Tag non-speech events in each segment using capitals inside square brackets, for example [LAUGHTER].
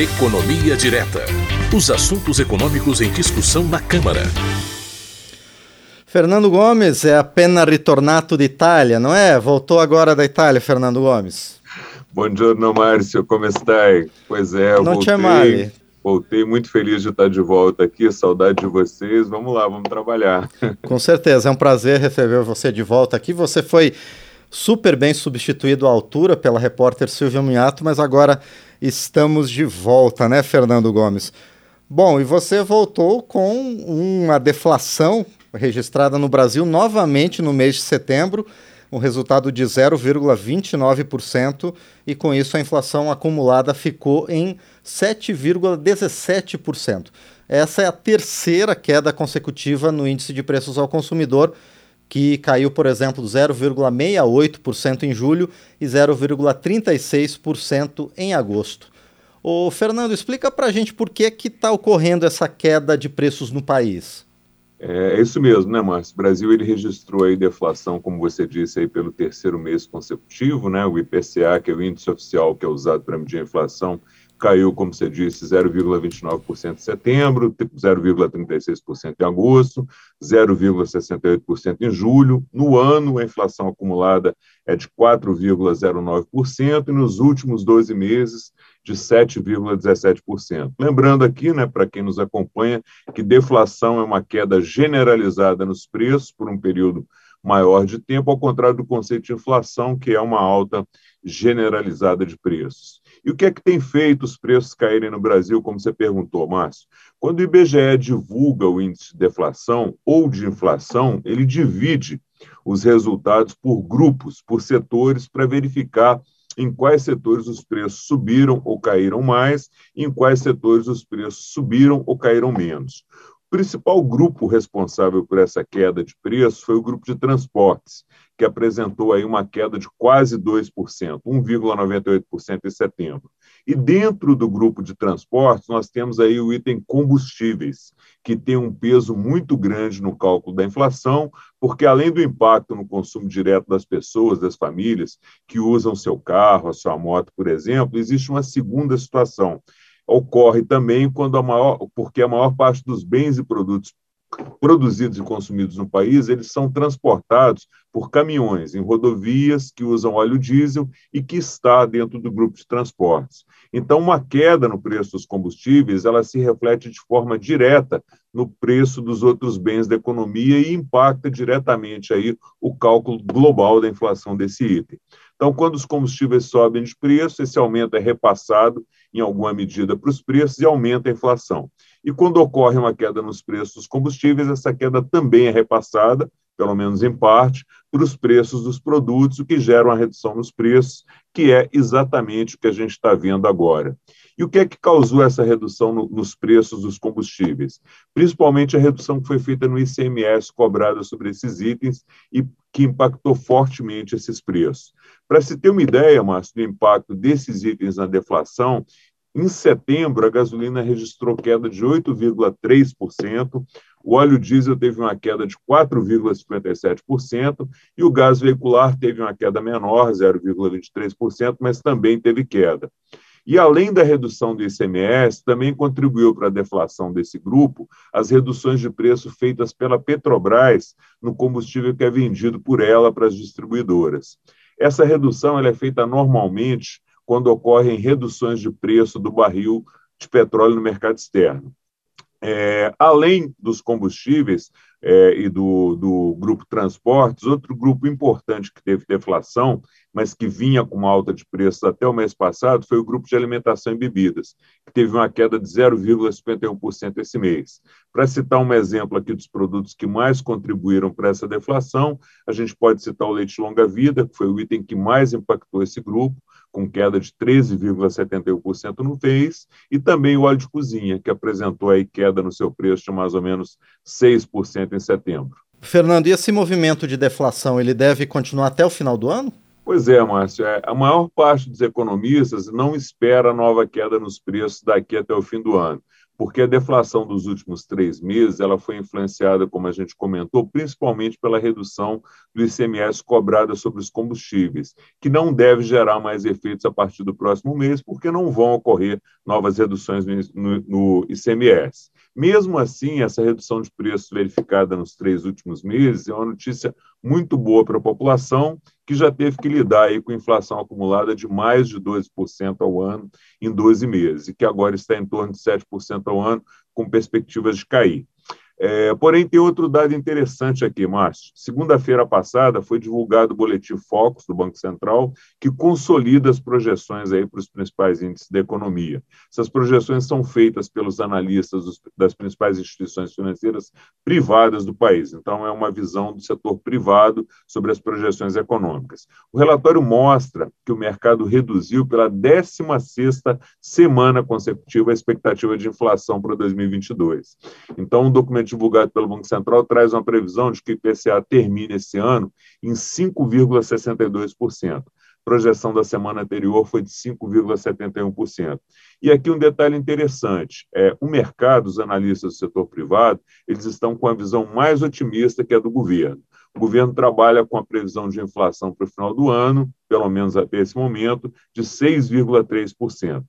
Economia Direta. Os assuntos econômicos em discussão na Câmara. Fernando Gomes é appena ritornato d'Italia, não é? Voltou agora da Itália, Fernando Gomes. Buongiorno, Márcio, como está? Pois é, não voltei, male. voltei muito feliz de estar de volta aqui, saudade de vocês. Vamos lá, vamos trabalhar. [LAUGHS] Com certeza, é um prazer receber você de volta aqui. Você foi super bem substituído à altura pela repórter Silvia Minhato, mas agora estamos de volta, né, Fernando Gomes? Bom, e você voltou com uma deflação registrada no Brasil novamente no mês de setembro, um resultado de 0,29%, e com isso a inflação acumulada ficou em 7,17%. Essa é a terceira queda consecutiva no índice de preços ao consumidor, que caiu, por exemplo, 0,68% em julho e 0,36% em agosto. O Fernando, explica para a gente por que que está ocorrendo essa queda de preços no país. É, é isso mesmo, né, Márcio? O Brasil ele registrou aí deflação, como você disse, aí pelo terceiro mês consecutivo, né? O IPCA, que é o índice oficial que é usado para medir a inflação, caiu, como você disse, 0,29% em setembro, 0,36% em agosto, 0,68% em julho. No ano, a inflação acumulada é de 4,09% e nos últimos 12 meses de 7,17%. Lembrando aqui, né, para quem nos acompanha, que deflação é uma queda generalizada nos preços por um período maior de tempo, ao contrário do conceito de inflação, que é uma alta generalizada de preços. E o que é que tem feito os preços caírem no Brasil, como você perguntou, Márcio? Quando o IBGE divulga o índice de deflação ou de inflação, ele divide os resultados por grupos, por setores, para verificar em quais setores os preços subiram ou caíram mais, em quais setores os preços subiram ou caíram menos. Principal grupo responsável por essa queda de preços foi o grupo de transportes, que apresentou aí uma queda de quase 2%, 1,98% em setembro. E dentro do grupo de transportes, nós temos aí o item combustíveis, que tem um peso muito grande no cálculo da inflação, porque além do impacto no consumo direto das pessoas, das famílias que usam seu carro, a sua moto, por exemplo, existe uma segunda situação, ocorre também quando a maior, porque a maior parte dos bens e produtos produzidos e consumidos no país, eles são transportados por caminhões em rodovias que usam óleo diesel e que está dentro do grupo de transportes. Então, uma queda no preço dos combustíveis, ela se reflete de forma direta no preço dos outros bens da economia e impacta diretamente aí o cálculo global da inflação desse item. Então, quando os combustíveis sobem de preço, esse aumento é repassado em alguma medida para os preços e aumenta a inflação. E quando ocorre uma queda nos preços dos combustíveis, essa queda também é repassada, pelo menos em parte, para os preços dos produtos, o que gera uma redução nos preços, que é exatamente o que a gente está vendo agora. E o que é que causou essa redução no, nos preços dos combustíveis? Principalmente a redução que foi feita no ICMS cobrada sobre esses itens e que impactou fortemente esses preços. Para se ter uma ideia, Márcio, do impacto desses itens na deflação, em setembro, a gasolina registrou queda de 8,3%, o óleo diesel teve uma queda de 4,57% e o gás veicular teve uma queda menor, 0,23%, mas também teve queda. E além da redução do ICMS, também contribuiu para a deflação desse grupo as reduções de preço feitas pela Petrobras no combustível que é vendido por ela para as distribuidoras. Essa redução é feita normalmente quando ocorrem reduções de preço do barril de petróleo no mercado externo. É, além dos combustíveis é, e do, do grupo transportes, outro grupo importante que teve deflação, mas que vinha com alta de preços até o mês passado, foi o grupo de alimentação e bebidas, que teve uma queda de 0,51% esse mês. Para citar um exemplo aqui dos produtos que mais contribuíram para essa deflação, a gente pode citar o leite longa-vida, que foi o item que mais impactou esse grupo, com queda de 13,71% no mês, e também o óleo de cozinha, que apresentou aí queda no seu preço de mais ou menos 6% em setembro. Fernando, e esse movimento de deflação, ele deve continuar até o final do ano? Pois é, Márcio. É, a maior parte dos economistas não espera nova queda nos preços daqui até o fim do ano porque a deflação dos últimos três meses ela foi influenciada, como a gente comentou, principalmente pela redução do ICMS cobrada sobre os combustíveis, que não deve gerar mais efeitos a partir do próximo mês, porque não vão ocorrer novas reduções no, no ICMS. Mesmo assim, essa redução de preços verificada nos três últimos meses é uma notícia muito boa para a população, que já teve que lidar aí com inflação acumulada de mais de 12% ao ano em 12 meses, e que agora está em torno de 7% ao ano, com perspectivas de cair. É, porém, tem outro dado interessante aqui, Márcio. Segunda-feira passada foi divulgado o boletim Focus do Banco Central, que consolida as projeções aí para os principais índices da economia. Essas projeções são feitas pelos analistas dos, das principais instituições financeiras privadas do país. Então, é uma visão do setor privado sobre as projeções econômicas. O relatório mostra que o mercado reduziu pela 16ª semana consecutiva a expectativa de inflação para 2022. Então, o documento divulgado pelo Banco Central traz uma previsão de que o IPCA termine esse ano em 5,62%. Projeção da semana anterior foi de 5,71%. E aqui um detalhe interessante: é, o mercado, os analistas do setor privado, eles estão com a visão mais otimista que a do governo. O governo trabalha com a previsão de inflação para o final do ano, pelo menos até esse momento, de 6,3%.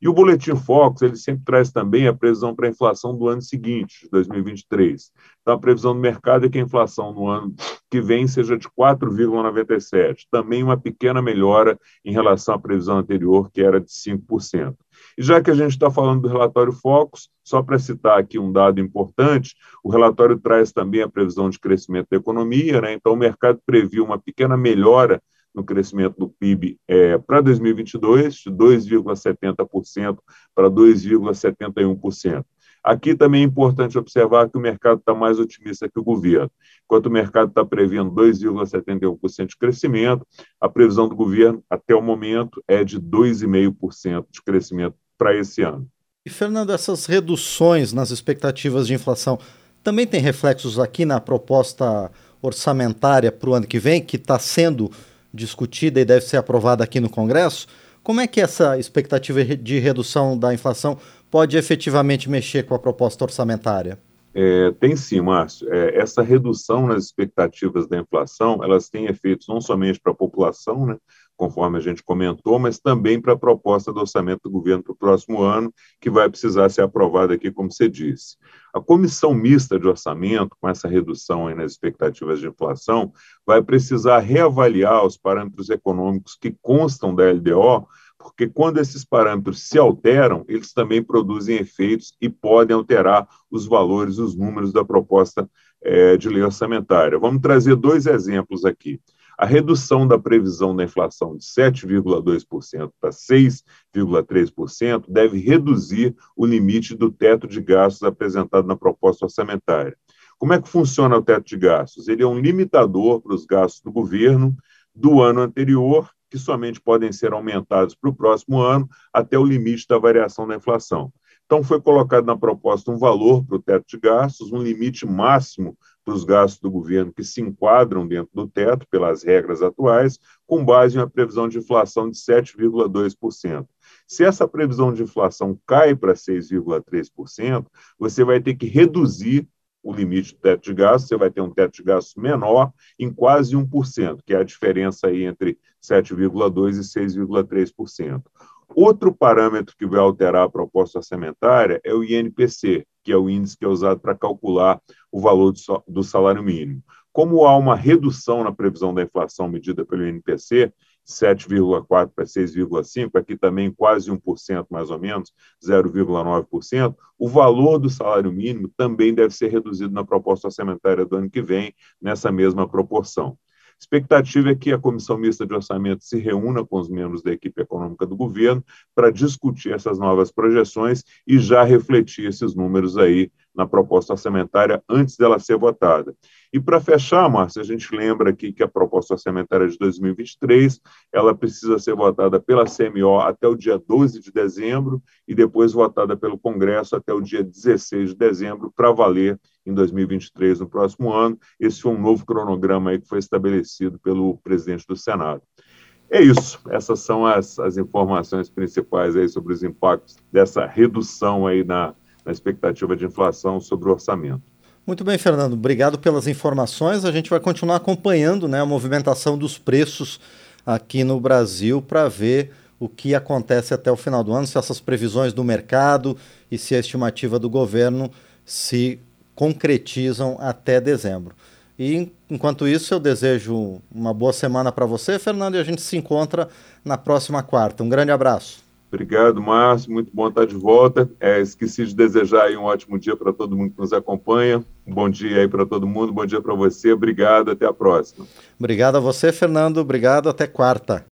E o Boletim Focus, ele sempre traz também a previsão para a inflação do ano seguinte, de 2023. Então, a previsão do mercado é que a inflação no ano que vem seja de 4,97%, também uma pequena melhora em relação à previsão anterior, que era de 5%. E já que a gente está falando do relatório Focus, só para citar aqui um dado importante, o relatório traz também a previsão de crescimento da economia, né? então o mercado previu uma pequena melhora no crescimento do PIB é, para 2022, de 2,70% para 2,71%. Aqui também é importante observar que o mercado está mais otimista que o governo. Enquanto o mercado está prevendo 2,71% de crescimento, a previsão do governo, até o momento, é de 2,5% de crescimento para esse ano. E, Fernando, essas reduções nas expectativas de inflação também tem reflexos aqui na proposta orçamentária para o ano que vem, que está sendo discutida e deve ser aprovada aqui no Congresso. Como é que essa expectativa de redução da inflação pode efetivamente mexer com a proposta orçamentária? É, tem sim, Márcio. É, essa redução nas expectativas da inflação, elas têm efeitos não somente para a população, né, conforme a gente comentou, mas também para a proposta do orçamento do governo para o próximo ano, que vai precisar ser aprovada aqui, como você disse. A comissão mista de orçamento, com essa redução nas expectativas de inflação, vai precisar reavaliar os parâmetros econômicos que constam da LDO, porque quando esses parâmetros se alteram, eles também produzem efeitos e podem alterar os valores, os números da proposta é, de lei orçamentária. Vamos trazer dois exemplos aqui. A redução da previsão da inflação de 7,2% para 6,3% deve reduzir o limite do teto de gastos apresentado na proposta orçamentária. Como é que funciona o teto de gastos? Ele é um limitador para os gastos do governo do ano anterior, que somente podem ser aumentados para o próximo ano até o limite da variação da inflação. Então, foi colocado na proposta um valor para o teto de gastos, um limite máximo para os gastos do governo que se enquadram dentro do teto pelas regras atuais, com base em uma previsão de inflação de 7,2%. Se essa previsão de inflação cai para 6,3%, você vai ter que reduzir o limite do teto de gastos, você vai ter um teto de gastos menor em quase 1%, que é a diferença aí entre 7,2% e 6,3%. Outro parâmetro que vai alterar a proposta orçamentária é o INPC, que é o índice que é usado para calcular o valor do salário mínimo. Como há uma redução na previsão da inflação medida pelo INPC, 7,4% para 6,5%, aqui também quase 1% mais ou menos, 0,9%, o valor do salário mínimo também deve ser reduzido na proposta orçamentária do ano que vem, nessa mesma proporção. Expectativa é que a Comissão Mista de Orçamento se reúna com os membros da equipe econômica do governo para discutir essas novas projeções e já refletir esses números aí na proposta orçamentária antes dela ser votada. E para fechar, Márcia, a gente lembra aqui que a proposta orçamentária de 2023, ela precisa ser votada pela CMO até o dia 12 de dezembro e depois votada pelo Congresso até o dia 16 de dezembro para valer em 2023, no próximo ano. Esse foi um novo cronograma aí que foi estabelecido pelo presidente do Senado. É isso. Essas são as, as informações principais aí sobre os impactos dessa redução aí na, na expectativa de inflação sobre o orçamento. Muito bem, Fernando. Obrigado pelas informações. A gente vai continuar acompanhando né, a movimentação dos preços aqui no Brasil para ver o que acontece até o final do ano, se essas previsões do mercado e se a estimativa do governo se concretizam até dezembro. E enquanto isso, eu desejo uma boa semana para você, Fernando, e a gente se encontra na próxima quarta. Um grande abraço. Obrigado, Márcio. Muito bom estar de volta. É, esqueci de desejar um ótimo dia para todo mundo que nos acompanha. Bom dia aí para todo mundo. Bom dia para você. Obrigado. Até a próxima. Obrigado a você, Fernando. Obrigado. Até quarta.